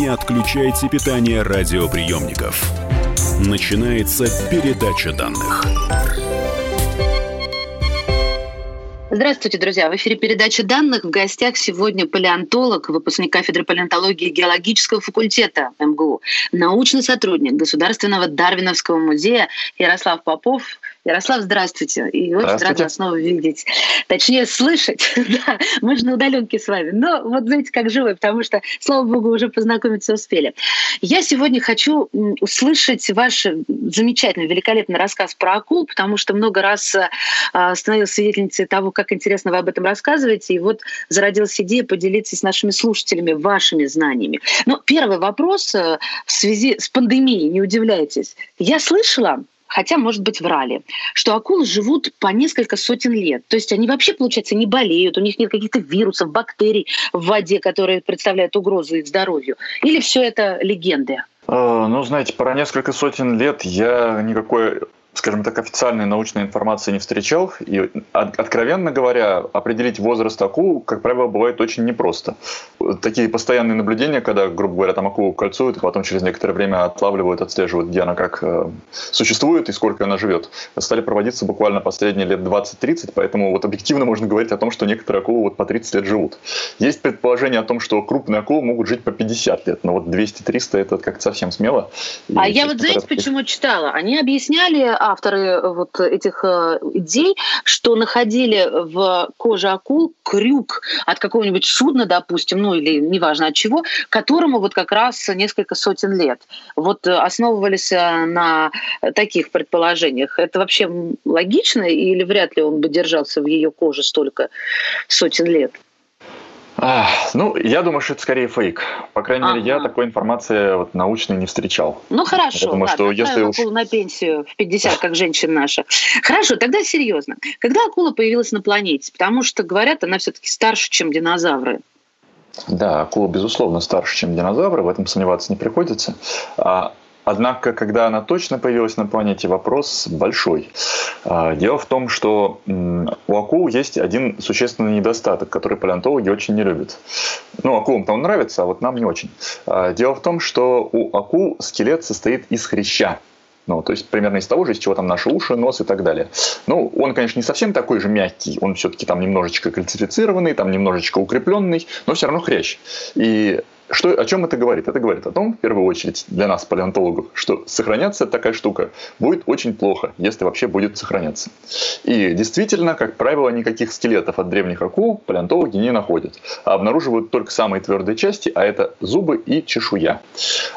Не отключайте питание радиоприемников. Начинается передача данных. Здравствуйте, друзья. В эфире передача данных. В гостях сегодня палеонтолог, выпускник кафедры палеонтологии геологического факультета МГУ, научный сотрудник Государственного Дарвиновского музея Ярослав Попов. Ярослав, здравствуйте. И очень рада вас снова видеть. Точнее, слышать. да, мы же на удаленке с вами. Но вот знаете, как живы, потому что, слава богу, уже познакомиться успели. Я сегодня хочу услышать ваш замечательный, великолепный рассказ про акул, потому что много раз а, становилась свидетельницей того, как интересно вы об этом рассказываете. И вот зародилась идея поделиться с нашими слушателями вашими знаниями. Но первый вопрос э, в связи с пандемией, не удивляйтесь. Я слышала, хотя, может быть, врали, что акулы живут по несколько сотен лет. То есть они вообще, получается, не болеют, у них нет каких-то вирусов, бактерий в воде, которые представляют угрозу их здоровью. Или все это легенды? Э, ну, знаете, про несколько сотен лет я никакой скажем так, официальной научной информации не встречал. И, откровенно говоря, определить возраст акул, как правило, бывает очень непросто. Такие постоянные наблюдения, когда, грубо говоря, там акулу кольцуют, и потом через некоторое время отлавливают, отслеживают, где она как э, существует и сколько она живет, стали проводиться буквально последние лет 20-30, поэтому вот объективно можно говорить о том, что некоторые акулы вот по 30 лет живут. Есть предположение о том, что крупные акулы могут жить по 50 лет, но вот 200-300 это как-то совсем смело. А я вот знаете, почему читала? Они объясняли авторы э, вот этих э, идей, что находили в коже акул крюк от какого-нибудь судна, допустим, ну или неважно от чего, которому вот как раз несколько сотен лет. Вот э, основывались на таких предположениях. Это вообще логично или вряд ли он бы держался в ее коже столько сотен лет? А, ну, я думаю, что это скорее фейк. По крайней ага. мере, я такой информации вот, научной не встречал. Ну хорошо, я думаю, ладно, что если уж... акула на пенсию в 50, как женщина наша. Хорошо, тогда серьезно. Когда акула появилась на планете? Потому что, говорят, она все-таки старше, чем динозавры. Да, акула, безусловно, старше, чем динозавры, в этом сомневаться не приходится. А Однако, когда она точно появилась на планете, вопрос большой. А, дело в том, что у акул есть один существенный недостаток, который палеонтологи очень не любят. Ну, акулам там нравится, а вот нам не очень. А, дело в том, что у акул скелет состоит из хряща. Ну, то есть примерно из того же, из чего там наши уши, нос и так далее. Ну, он, конечно, не совсем такой же мягкий, он все-таки там немножечко кальцифицированный, там немножечко укрепленный, но все равно хрящ. И что, о чем это говорит? Это говорит о том, в первую очередь, для нас, палеонтологов, что сохраняться такая штука будет очень плохо, если вообще будет сохраняться. И действительно, как правило, никаких скелетов от древних акул палеонтологи не находят, а обнаруживают только самые твердые части, а это зубы и чешуя.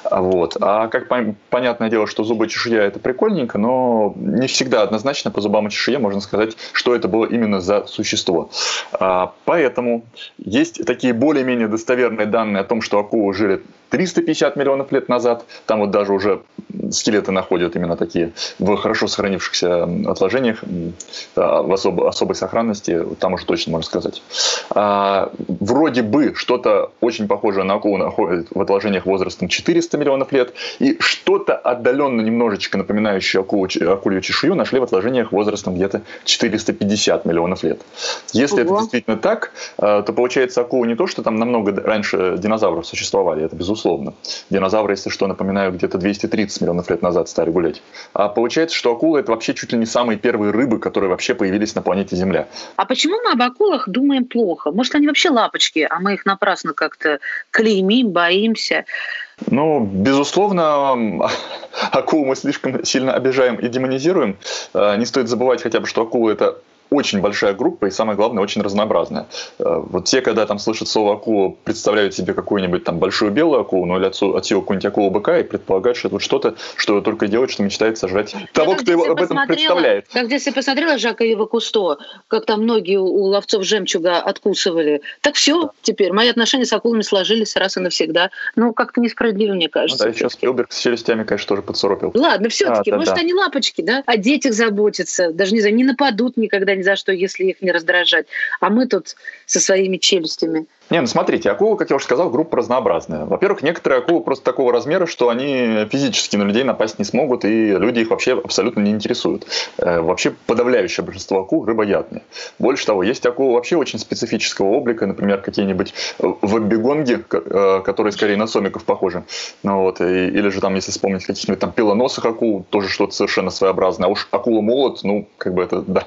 Вот. А как понятное дело, что зубы и чешуя это прикольненько, но не всегда однозначно по зубам и чешуе можно сказать, что это было именно за существо. А, поэтому есть такие более-менее достоверные данные о том, что акулы жили 350 миллионов лет назад. Там вот даже уже скелеты находят именно такие в хорошо сохранившихся отложениях, в особо, особой сохранности, там уже точно можно сказать. А, вроде бы что-то очень похожее на акулу находят в отложениях возрастом 400 миллионов лет, и что-то отдаленно немножечко напоминающее акулу, акулью чешую нашли в отложениях возрастом где-то 450 миллионов лет. Если Ого. это действительно так, а, то получается акула не то, что там намного раньше динозавров существовали, это безусловно, безусловно. Динозавры, если что, напоминаю, где-то 230 миллионов лет назад стали гулять. А получается, что акулы это вообще чуть ли не самые первые рыбы, которые вообще появились на планете Земля. А почему мы об акулах думаем плохо? Может, они вообще лапочки, а мы их напрасно как-то клеймим, боимся? Ну, безусловно, акулу мы слишком сильно обижаем и демонизируем. А, не стоит забывать хотя бы, что акулы – это очень большая группа и, самое главное, очень разнообразная. Э, вот те, когда там слышат слово акула, представляют себе какую-нибудь там большую белую акулу, ну или от, от силы какую-нибудь акулу быка и предполагают, что это вот что-то, что только делает, что мечтает сожрать того, кто его об этом представляет. Как я посмотрела Жака Ива Кусто, как там многие у ловцов жемчуга откусывали. Так все, теперь мои отношения с акулами сложились раз и навсегда. Ну, как-то несправедливо, мне кажется. Ну, да, сейчас Спилберг с челюстями, конечно, тоже подсоропил. Ладно, все-таки, а, да, может, да. они лапочки, да? О детях заботятся, даже не знаю, не нападут никогда, не ни за что, если их не раздражать. А мы тут со своими челюстями. Не, ну смотрите, акулы, как я уже сказал, группа разнообразная. Во-первых, некоторые акулы просто такого размера, что они физически на людей напасть не смогут, и люди их вообще абсолютно не интересуют. Э, вообще подавляющее большинство акул рыбоядные. Больше того, есть акулы вообще очень специфического облика, например, какие-нибудь веббегонги, э, которые скорее на сомиков похожи. Ну, вот, и, или же там, если вспомнить каких-нибудь там пилоносых акул, тоже что-то совершенно своеобразное. А уж акула-молот, ну, как бы это, да,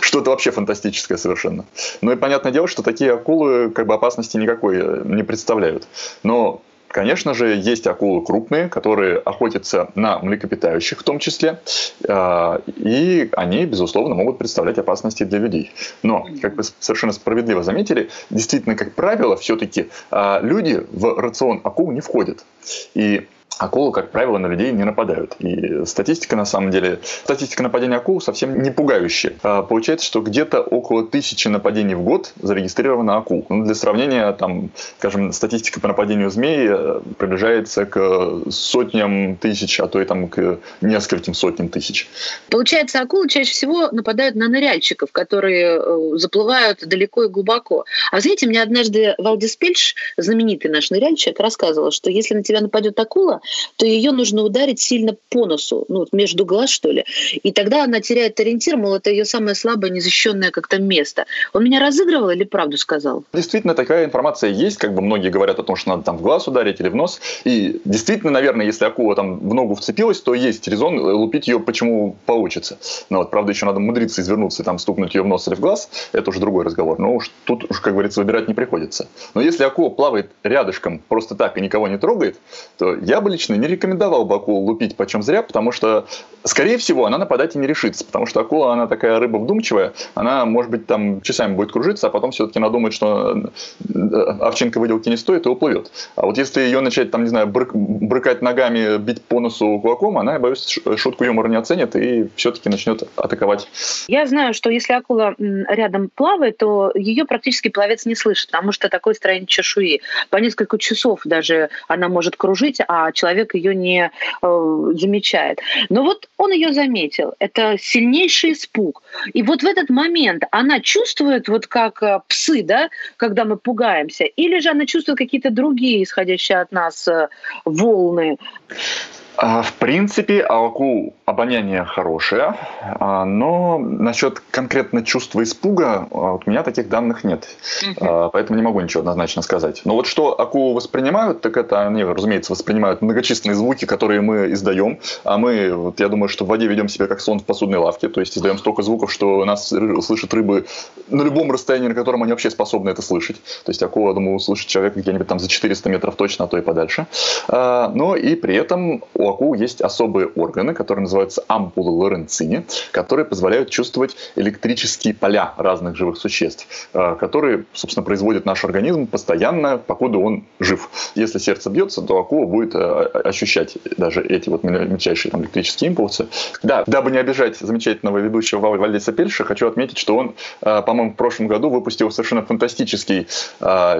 что-то вообще фантастическое совершенно. Ну и понятное дело, что такие акулы как бы опасности никакой э, не представляют. Но Конечно же, есть акулы крупные, которые охотятся на млекопитающих в том числе, э, и они, безусловно, могут представлять опасности для людей. Но, как вы совершенно справедливо заметили, действительно, как правило, все-таки э, люди в рацион акул не входят. И акулы, как правило, на людей не нападают. И статистика, на самом деле, статистика нападения акул совсем не пугающая. А получается, что где-то около тысячи нападений в год зарегистрировано акул. Ну, для сравнения, там, скажем, статистика по нападению змей э, приближается к сотням тысяч, а то и там к нескольким сотням тысяч. Получается, акулы чаще всего нападают на ныряльщиков, которые э, заплывают далеко и глубоко. А знаете, мне однажды Валдис Пельш, знаменитый наш ныряльщик, рассказывал, что если на тебя нападет акула, то ее нужно ударить сильно по носу, ну, между глаз, что ли. И тогда она теряет ориентир, мол, это ее самое слабое, незащищенное как-то место. Он меня разыгрывал или правду сказал? Действительно, такая информация есть, как бы многие говорят о том, что надо там в глаз ударить или в нос. И действительно, наверное, если акула там в ногу вцепилась, то есть резон лупить ее почему получится. Но вот, правда, еще надо мудриться извернуться и там стукнуть ее в нос или в глаз. Это уже другой разговор. Но уж тут уж, как говорится, выбирать не приходится. Но если акула плавает рядышком просто так и никого не трогает, то я бы лично не рекомендовал бы акулу лупить почем зря, потому что, скорее всего, она нападать и не решится, потому что акула, она такая рыба вдумчивая, она, может быть, там часами будет кружиться, а потом все-таки надумает, что э, овчинка выделки не стоит и уплывет. А вот если ее начать, там, не знаю, брык, брыкать ногами, бить по носу кулаком, она, я боюсь, шутку юмора не оценит и все-таки начнет атаковать. Я знаю, что если акула рядом плавает, то ее практически пловец не слышит, потому что такое строение чешуи. По несколько часов даже она может кружить, а человек ее не э, замечает. Но вот он ее заметил. Это сильнейший испуг. И вот в этот момент она чувствует, вот как э, псы, да, когда мы пугаемся, или же она чувствует какие-то другие, исходящие от нас э, волны. А, в принципе, АОКУ обоняние хорошее, а, но насчет конкретно чувства испуга а, у меня таких данных нет. Угу. Поэтому не могу ничего однозначно сказать. Но вот что акулы воспринимают, так это они, разумеется, воспринимают многочисленные звуки, которые мы издаем. А мы, вот я думаю, что в воде ведем себя как слон в посудной лавке, то есть издаем столько звуков, что нас слышат рыбы на любом расстоянии, на котором они вообще способны это слышать. То есть акула, думаю, услышит человека где-нибудь там за 400 метров точно, а то и подальше. Но и при этом у акул есть особые органы, которые называются ампулы Лоренцини, которые позволяют чувствовать электрические поля разных живых существ, э, которые, собственно, производит наш организм постоянно, покуда он жив. Если сердце бьется, то акула будет э, ощущать даже эти вот мельчайшие там, электрические импульсы. Да, дабы не обижать замечательного ведущего Вальдиса Пельша, хочу отметить, что он, э, по-моему, в прошлом году выпустил совершенно фантастический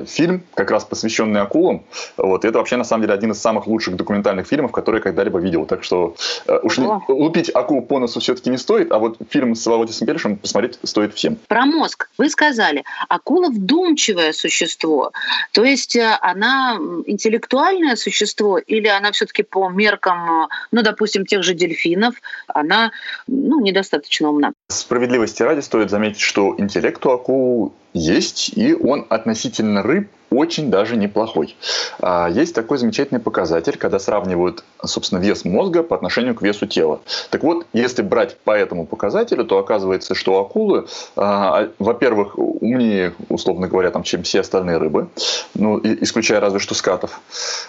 фильм, как раз посвященный акулам. Вот, и это вообще, на самом деле, один из самых лучших документальных фильмов, которые когда-либо видел. Так что э, уж не, лупить акулу по носу все-таки не стоит, а вот фильм с Володей Першем посмотреть стоит всем. Про мозг. Вы сказали, акула вдумчивое существо. То есть э, она интеллектуальное существо или она все-таки по меркам, э, ну, допустим, тех же дельфинов, она ну, недостаточно умна? Справедливости ради стоит заметить, что интеллект у акул есть, и он относительно рыб очень даже неплохой. А, есть такой замечательный показатель, когда сравнивают, собственно, вес мозга по отношению к весу тела. Так вот, если брать по этому показателю, то оказывается, что акулы, а, во-первых, умнее, условно говоря, там, чем все остальные рыбы, ну, исключая разве что скатов.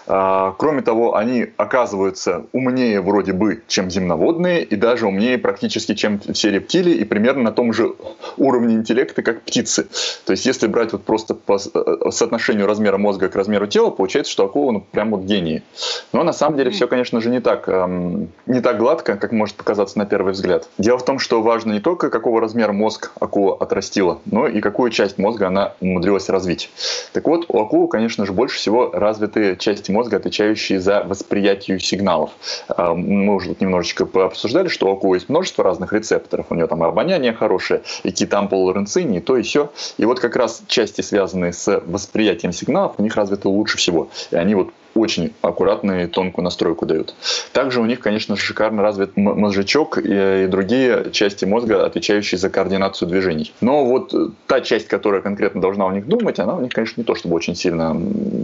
А, кроме того, они оказываются умнее вроде бы, чем земноводные, и даже умнее практически, чем все рептилии, и примерно на том же уровне интеллекта, как птицы. То есть если брать вот просто по э, соотношению размера мозга к размеру тела, получается, что акула ну, прям вот гений. Но на самом деле все, конечно же, не так, эм, не так гладко, как может показаться на первый взгляд. Дело в том, что важно не только какого размера мозг акула отрастила, но и какую часть мозга она умудрилась развить. Так вот, у акулы, конечно же, больше всего развиты части мозга, отвечающие за восприятие сигналов. Эм, мы уже тут немножечко обсуждали, что у акулы есть множество разных рецепторов. У нее там и обоняние хорошее, и ренцини, и то, и все. И вот как раз части, связанные с восприятием сигналов, у них развиты лучше всего. И они вот очень аккуратную и тонкую настройку дают. Также у них, конечно, шикарно развит мозжечок и, другие части мозга, отвечающие за координацию движений. Но вот э, та часть, которая конкретно должна у них думать, она у них, конечно, не то чтобы очень сильно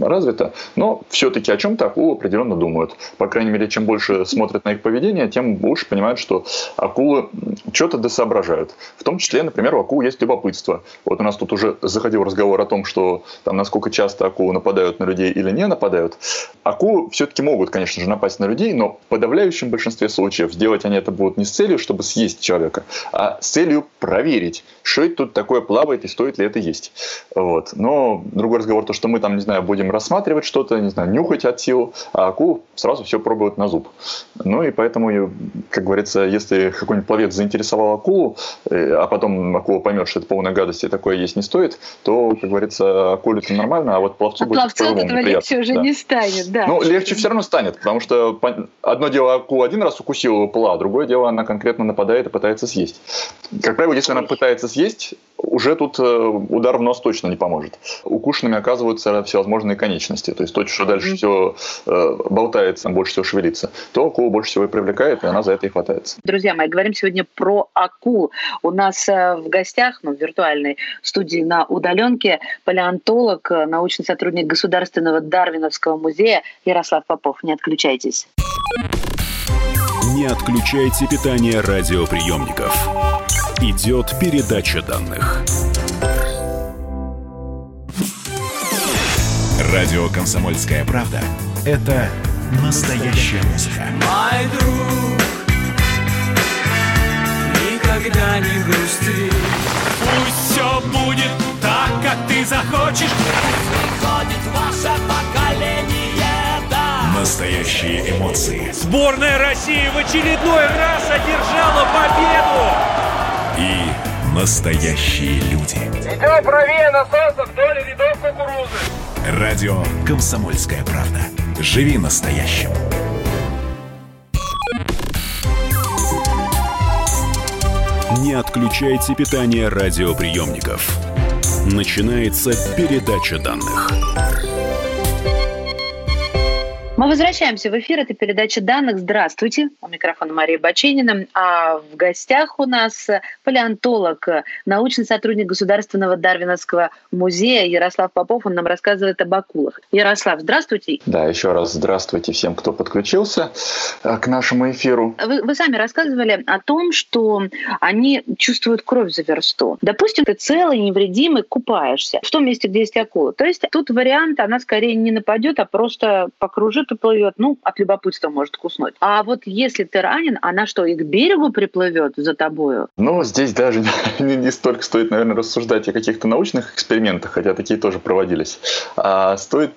развита, но все-таки о чем-то акулы определенно думают. По крайней мере, чем больше смотрят на их поведение, тем больше понимают, что акулы что-то досоображают. В том числе, например, у акул есть любопытство. Вот у нас тут уже заходил разговор о том, что там насколько часто акулы нападают на людей или не нападают. Акулы все-таки могут, конечно же, напасть на людей, но в подавляющем большинстве случаев сделать они это будут не с целью, чтобы съесть человека, а с целью проверить, что это тут такое плавает и стоит ли это есть. Вот. Но другой разговор, то, что мы там, не знаю, будем рассматривать что-то, не знаю, нюхать от сил, а акулы сразу все пробуют на зуб. Ну и поэтому, как говорится, если какой-нибудь пловец заинтересовал акулу, э, а потом акула поймет, что это полная гадость и такое есть не стоит, то, как говорится, акуле это нормально, а вот пловцу а будет пловцу от этого легче уже да. не станет станет, да. Ну, легче все равно станет, потому что одно дело акула один раз укусила пла, другое дело она конкретно нападает и пытается съесть. Как правило, если она пытается съесть, уже тут э, удар в нос точно не поможет. Укушенными оказываются всевозможные конечности. То есть то, что дальше все э, болтается, больше всего шевелится, то акула больше всего и привлекает, и она за это и хватается. Друзья мои, говорим сегодня про акул. У нас э, в гостях, ну, в виртуальной студии на удаленке, палеонтолог, научный сотрудник Государственного Дарвиновского музея Ярослав Попов. Не отключайтесь. Не отключайте питание радиоприемников идет передача данных. Радио «Комсомольская правда» — это настоящая музыка. Мой друг, никогда не грусти. Пусть все будет так, как ты захочешь. Приходит ваше поколение. Настоящие эмоции. Сборная России в очередной раз одержала победу и настоящие люди. Идем правее насоса вдоль рядов кукурузы. Радио «Комсомольская правда». Живи настоящим. Не отключайте питание радиоприемников. Начинается передача данных. Мы возвращаемся в эфир. Это передача данных. Здравствуйте. У микрофона Мария Баченина. А в гостях у нас палеонтолог, научный сотрудник Государственного Дарвиновского музея Ярослав Попов. Он нам рассказывает об акулах. Ярослав, здравствуйте. Да, еще раз здравствуйте всем, кто подключился э, к нашему эфиру. Вы, вы сами рассказывали о том, что они чувствуют кровь за версту. Допустим, ты целый, невредимый, купаешься в том месте, где есть акула. То есть тут вариант, она скорее не нападет, а просто покружит приплывет, ну, от любопытства может куснуть. А вот если ты ранен, она что, и к берегу приплывет за тобою? Ну, здесь даже не, не столько стоит, наверное, рассуждать о каких-то научных экспериментах, хотя такие тоже проводились. А стоит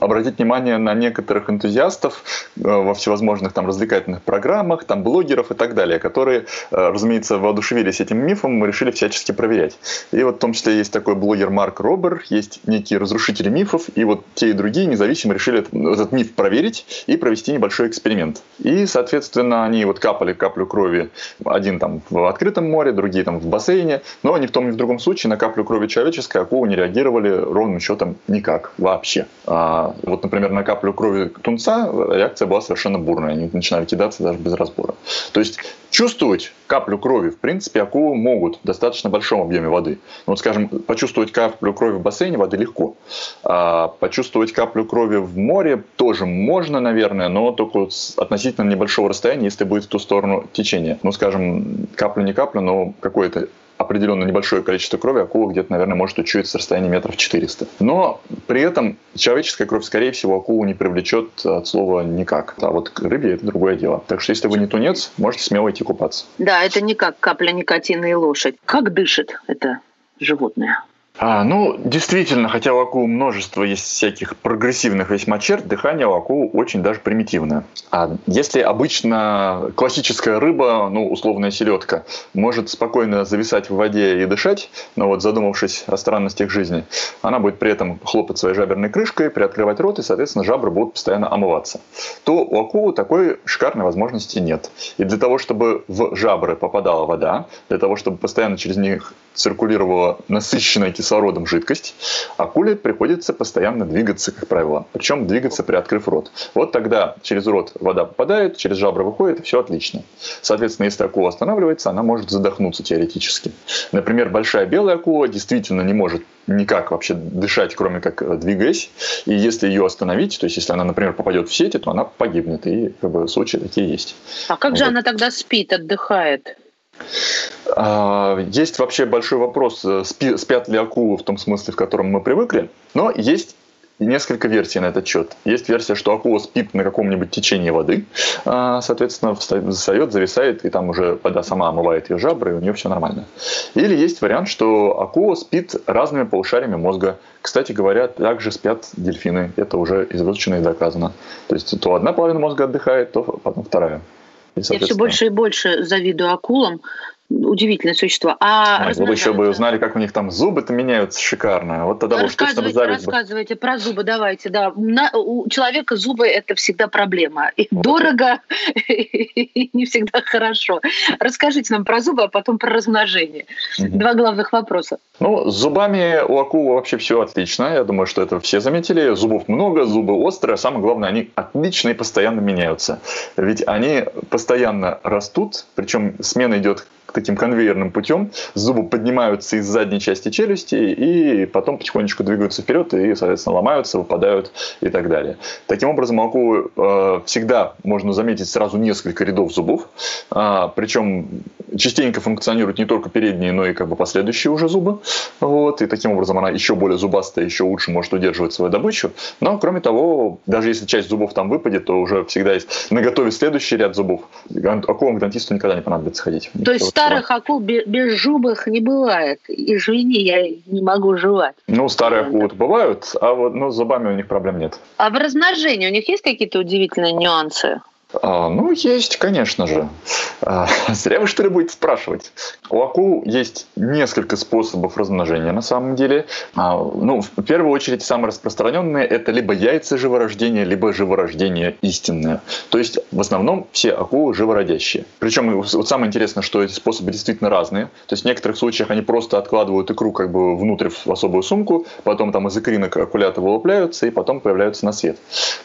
обратить внимание на некоторых энтузиастов э, во всевозможных там развлекательных программах, там блогеров и так далее, которые, э, разумеется, воодушевились этим мифом и решили всячески проверять. И вот в том числе есть такой блогер Марк Робер, есть некие разрушители мифов, и вот те и другие независимо решили этот миф проверить и провести небольшой эксперимент. И, соответственно, они вот капали каплю крови, один там в открытом море, другие там в бассейне, но ни в том, ни в другом случае на каплю крови человеческой акулы не реагировали ровным счетом никак вообще. А вот, например, на каплю крови тунца реакция была совершенно бурная, они начинали кидаться даже без разбора. То есть чувствовать каплю крови, в принципе, акулы могут в достаточно большом объеме воды. Ну, вот, скажем, почувствовать каплю крови в бассейне воды легко. А почувствовать каплю крови в море тоже можно, наверное, но только с относительно небольшого расстояния, если будет в ту сторону течения. Ну, скажем, капля не капля, но какое-то определенно небольшое количество крови акула где-то, наверное, может учуять с расстояния метров 400. Но при этом человеческая кровь, скорее всего, акулу не привлечет от слова никак. А вот рыбе это другое дело. Так что если вы не тунец, можете смело идти купаться. Да, это не как капля никотина и лошадь. Как дышит это животное? А, ну, действительно, хотя у акул множество есть всяких прогрессивных весьма черт, дыхание у акул очень даже примитивное. А если обычно классическая рыба, ну, условная селедка, может спокойно зависать в воде и дышать, но вот задумавшись о странностях жизни, она будет при этом хлопать своей жаберной крышкой, приоткрывать рот, и, соответственно, жабры будут постоянно омываться, то у акулы такой шикарной возможности нет. И для того, чтобы в жабры попадала вода, для того, чтобы постоянно через них циркулировала насыщенная кислородом жидкость, акуле приходится постоянно двигаться, как правило. Причем двигаться, приоткрыв рот. Вот тогда через рот вода попадает, через жабры выходит, и все отлично. Соответственно, если акула останавливается, она может задохнуться теоретически. Например, большая белая акула действительно не может никак вообще дышать, кроме как э, двигаясь. И если ее остановить, то есть если она, например, попадет в сети, то она погибнет. И как бы случаи такие есть. А как вот. же она тогда спит, отдыхает? А, есть вообще большой вопрос, э, спят ли акулы в том смысле, в котором мы привыкли, но есть несколько версий на этот счет. Есть версия, что акула спит на каком-нибудь течении воды, а, соответственно, встает, зависает, и там уже вода сама омывает ее жабры, и у нее все нормально. Или есть вариант, что акула спит разными полушариями мозга. Кстати говоря, также спят дельфины. Это уже изучено и доказано. То есть то одна половина мозга отдыхает, то потом вторая. И, Я все больше и больше завидую акулам, удивительное существо. А Ой, вы еще бы узнали, как у них там зубы-то меняются шикарно. Вот тогда уж точно бы Рассказывайте бы. про зубы, давайте. Да. На, у человека зубы – это всегда проблема. И вот дорого, и не всегда хорошо. Расскажите нам про зубы, а потом про размножение. Угу. Два главных вопроса. Ну, с зубами у акул вообще все отлично. Я думаю, что это все заметили. Зубов много, зубы острые. А самое главное, они отлично и постоянно меняются. Ведь они постоянно растут, причем смена идет таким конвейерным путем. Зубы поднимаются из задней части челюсти и потом потихонечку двигаются вперед и, соответственно, ломаются, выпадают и так далее. Таким образом, у акулы э, всегда можно заметить сразу несколько рядов зубов. Э, причем частенько функционируют не только передние, но и как бы последующие уже зубы. Вот, и таким образом она еще более зубастая, еще лучше может удерживать свою добычу. Но, кроме того, даже если часть зубов там выпадет, то уже всегда есть на готове следующий ряд зубов. Акулам к дантисту никогда не понадобится ходить. То есть старых акул без зубых не бывает. Извини, я не могу жевать. Ну, старые акулы бывают, а вот ну, с зубами у них проблем нет. А в размножении у них есть какие-то удивительные нюансы? А, ну, есть, конечно же. А, зря вы что ли будете спрашивать. У акул есть несколько способов размножения на самом деле. А, ну, в первую очередь, самые распространенные это либо яйца живорождения, либо живорождение истинное. То есть, в основном, все акулы живородящие. Причем, вот самое интересное, что эти способы действительно разные. То есть, в некоторых случаях они просто откладывают икру как бы внутрь в особую сумку, потом там из икринок акулята вылупляются и потом появляются на свет.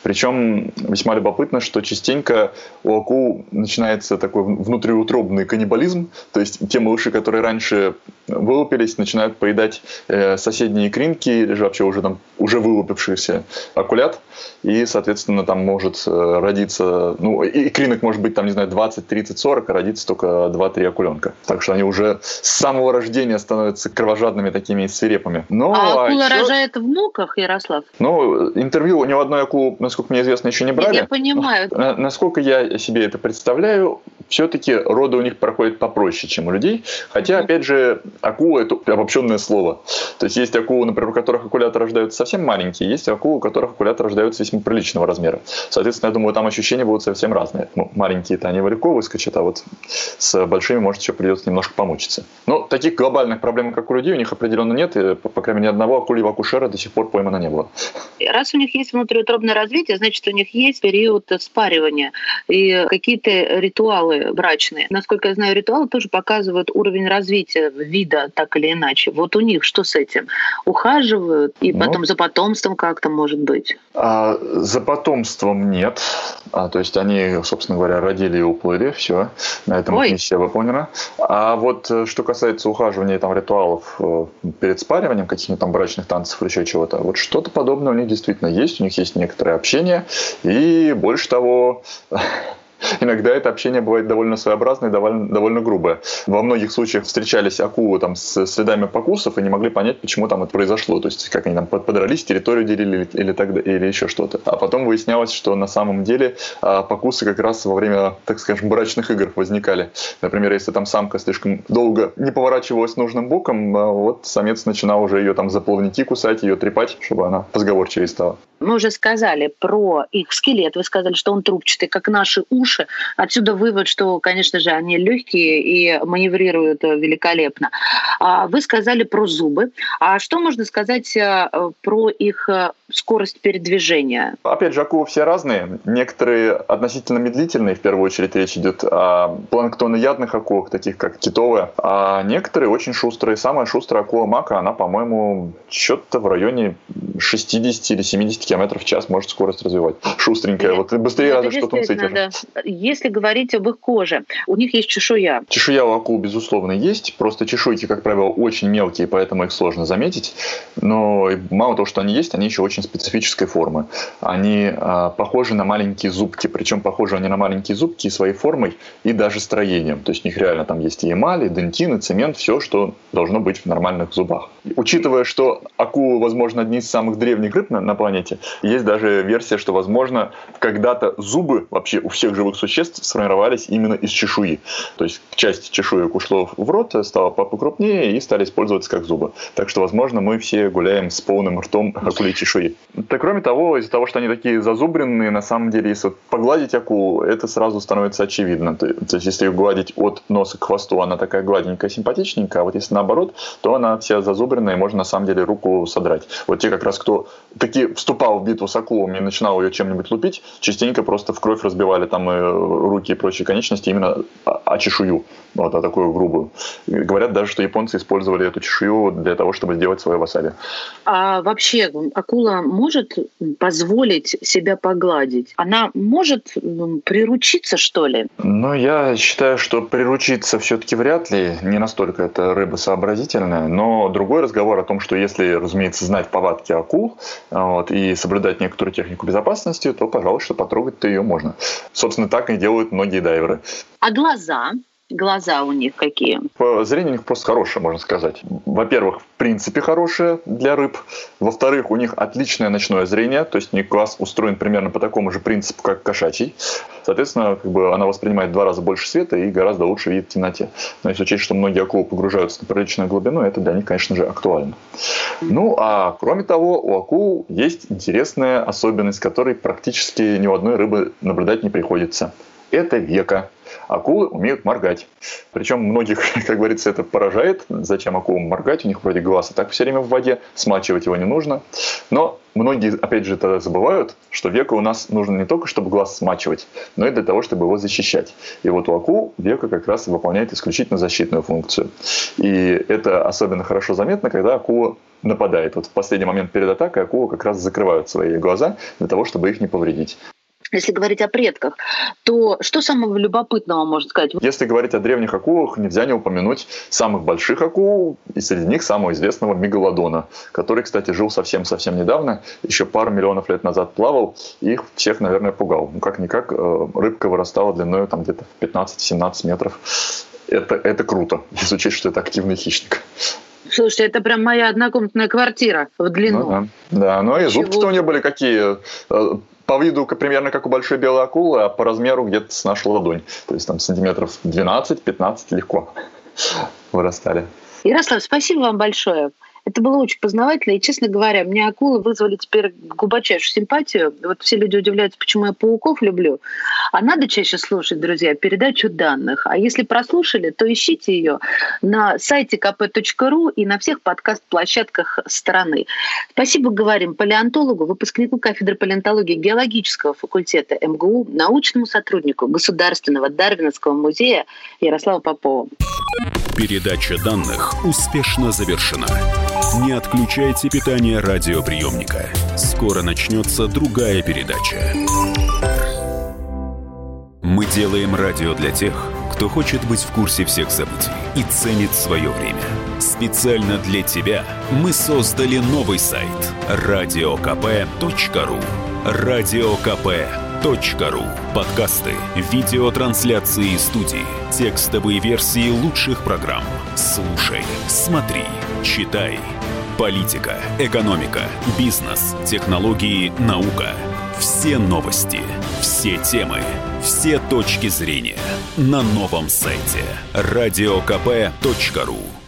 Причем, весьма любопытно, что частенько у акул начинается такой внутриутробный каннибализм, то есть те малыши, которые раньше вылупились, начинают поедать э, соседние икринки или же вообще уже там уже вылупившихся акулят, и, соответственно, там может э, родиться, ну, икринок может быть там, не знаю, 20, 30, 40, а родится только 2-3 акуленка. Так что они уже с самого рождения становятся кровожадными такими свирепыми. Но, а акула а еще... рожает в внуках, Ярослав? Ну, интервью ни у одной акулы, насколько мне известно, еще не брали. Я понимаю. Насколько насколько я себе это представляю, все-таки роды у них проходят попроще, чем у людей. Хотя, опять же, акула – это обобщенное слово. То есть есть акулы, например, у которых акулята рождаются совсем маленькие, есть акулы, у которых акулята рождаются весьма приличного размера. Соответственно, я думаю, там ощущения будут совсем разные. Ну, маленькие-то они легко выскочат, а вот с большими, может, еще придется немножко помучиться. Но таких глобальных проблем, как у людей, у них определенно нет. И, по, по крайней мере, ни одного акульего акушера до сих пор поймано не было. Раз у них есть внутриутробное развитие, значит, у них есть период спаривания и какие-то ритуалы брачные. Насколько я знаю, ритуалы тоже показывают уровень развития вида так или иначе. Вот у них что с этим? Ухаживают и ну, потом за потомством как-то может быть? А, за потомством нет. А, то есть они, собственно говоря, родили и уплыли, все. На этом Ой. миссия выполнена. А вот э, что касается ухаживания там ритуалов э, перед спариванием, каких-нибудь там брачных танцев или еще чего-то, вот что-то подобное у них действительно есть. У них есть некоторое общение. И больше того, иногда это общение бывает довольно своеобразное, довольно, довольно грубое. Во многих случаях встречались акулы там с следами покусов и не могли понять, почему там это произошло. То есть как они там подрались, территорию делили или, или, так, или еще что-то. А потом выяснялось, что на самом деле а, покусы как раз во время, так скажем, брачных игр возникали. Например, если там самка слишком долго не поворачивалась нужным боком, а, вот самец начинал уже ее там за плавники кусать, ее трепать, чтобы она позговорчивее стала. Мы уже сказали про их скелет. Вы сказали, что он трубчатый, как наши уши. Отсюда вывод, что, конечно же, они легкие и маневрируют великолепно. А вы сказали про зубы. А что можно сказать э, про их э, скорость передвижения? Опять же, акулы все разные. Некоторые относительно медлительные, в первую очередь речь идет о планктоноядных акулах, таких как китовые, а некоторые очень шустрые. Самая шустрая акула мака, она, по-моему, что-то в районе 60 или 70 км в час может скорость развивать. Шустренькая. Вот быстрее разве что тунцитер. Да. Если говорить об их коже, у них есть чешуя. Чешуя у акул, безусловно, есть. Просто чешуйки, как правило, очень мелкие, поэтому их сложно заметить. Но мало того, что они есть, они еще очень специфической формы. Они э, похожи на маленькие зубки. Причем похожи они на маленькие зубки и своей формой, и даже строением. То есть у них реально там есть и эмаль, и дентин, и цемент, все, что должно быть в нормальных зубах. Учитывая, что акулы, возможно, одни из самых древних рыб на, на планете, есть даже версия, что, возможно, когда-то зубы вообще у всех живых существ сформировались именно из чешуи. То есть часть чешуек ушло в рот, стала покрупнее и стали использоваться как зубы. Так что, возможно, мы все гуляем с полным ртом акулей чешуи. Так, кроме того, из-за того, что они такие зазубренные, на самом деле, если погладить акулу, это сразу становится очевидно. То есть, если ее гладить от носа к хвосту, она такая гладенькая, симпатичненькая, а вот если наоборот, то она вся зазубренная, и можно на самом деле руку содрать. Вот те как раз, кто таки вступал в битву с акулами и начинал ее чем-нибудь лупить, частенько просто в кровь разбивали там и руки и прочие конечности именно о чешую, вот, а такую грубую. Говорят даже, что японцы использовали эту чешую для того, чтобы сделать свое васаби. А вообще акула может позволить себя погладить? Она может приручиться, что ли? Ну, я считаю, что приручиться все-таки вряд ли. Не настолько это рыба сообразительная. Но другой разговор о том, что если, разумеется, знать повадки акул вот, и соблюдать некоторую технику безопасности, то, пожалуйста, потрогать-то ее можно. Собственно, так и делают многие дайверы. А глаза? Глаза у них какие? Зрение у них просто хорошее, можно сказать. Во-первых, в принципе хорошее для рыб. Во-вторых, у них отличное ночное зрение, то есть у них глаз устроен примерно по такому же принципу, как кошачий. Соответственно, как бы она воспринимает в два раза больше света и гораздо лучше видит в темноте. Но если учесть, что многие акулы погружаются на приличную глубину, это для них, конечно же, актуально. Ну, а кроме того, у акул есть интересная особенность, которой практически ни у одной рыбы наблюдать не приходится. Это века. Акулы умеют моргать. Причем многих, как говорится, это поражает. Зачем акулам моргать? У них вроде глаз и так все время в воде, смачивать его не нужно. Но многие, опять же, тогда забывают, что века у нас нужно не только, чтобы глаз смачивать, но и для того, чтобы его защищать. И вот у акул века как раз выполняет исключительно защитную функцию. И это особенно хорошо заметно, когда акула нападает. Вот в последний момент перед атакой акула как раз закрывают свои глаза для того, чтобы их не повредить если говорить о предках, то что самого любопытного можно сказать? Если говорить о древних акулах, нельзя не упомянуть самых больших акул, и среди них самого известного мегалодона, который, кстати, жил совсем-совсем недавно, еще пару миллионов лет назад плавал, и их всех, наверное, пугал. Ну, как-никак, э, рыбка вырастала длиной там где-то 15-17 метров. Это, это круто, если учесть, что это активный хищник. Слушайте, это прям моя однокомнатная квартира в длину. Ну, да. да, ну и зубки-то у нее были какие э, по виду примерно как у большой белой акулы, а по размеру где-то с нашу ладонь. То есть там сантиметров 12-15 легко вырастали. Ярослав, спасибо вам большое. Это было очень познавательно, и, честно говоря, мне акулы вызвали теперь глубочайшую симпатию. Вот все люди удивляются, почему я пауков люблю. А надо чаще слушать, друзья, передачу данных. А если прослушали, то ищите ее на сайте kp.ru и на всех подкаст-площадках страны. Спасибо говорим палеонтологу, выпускнику кафедры палеонтологии геологического факультета МГУ, научному сотруднику Государственного Дарвиновского музея Ярославу Попову. Передача данных успешно завершена. Не отключайте питание радиоприемника. Скоро начнется другая передача. Мы делаем радио для тех, кто хочет быть в курсе всех событий и ценит свое время. Специально для тебя мы создали новый сайт – радиокп.ру. Радиокп kp.ru Подкасты, видеотрансляции студии, текстовые версии лучших программ. Слушай, смотри, читай. Политика, экономика, бизнес, технологии, наука. Все новости, все темы, все точки зрения на новом сайте радиокп.ру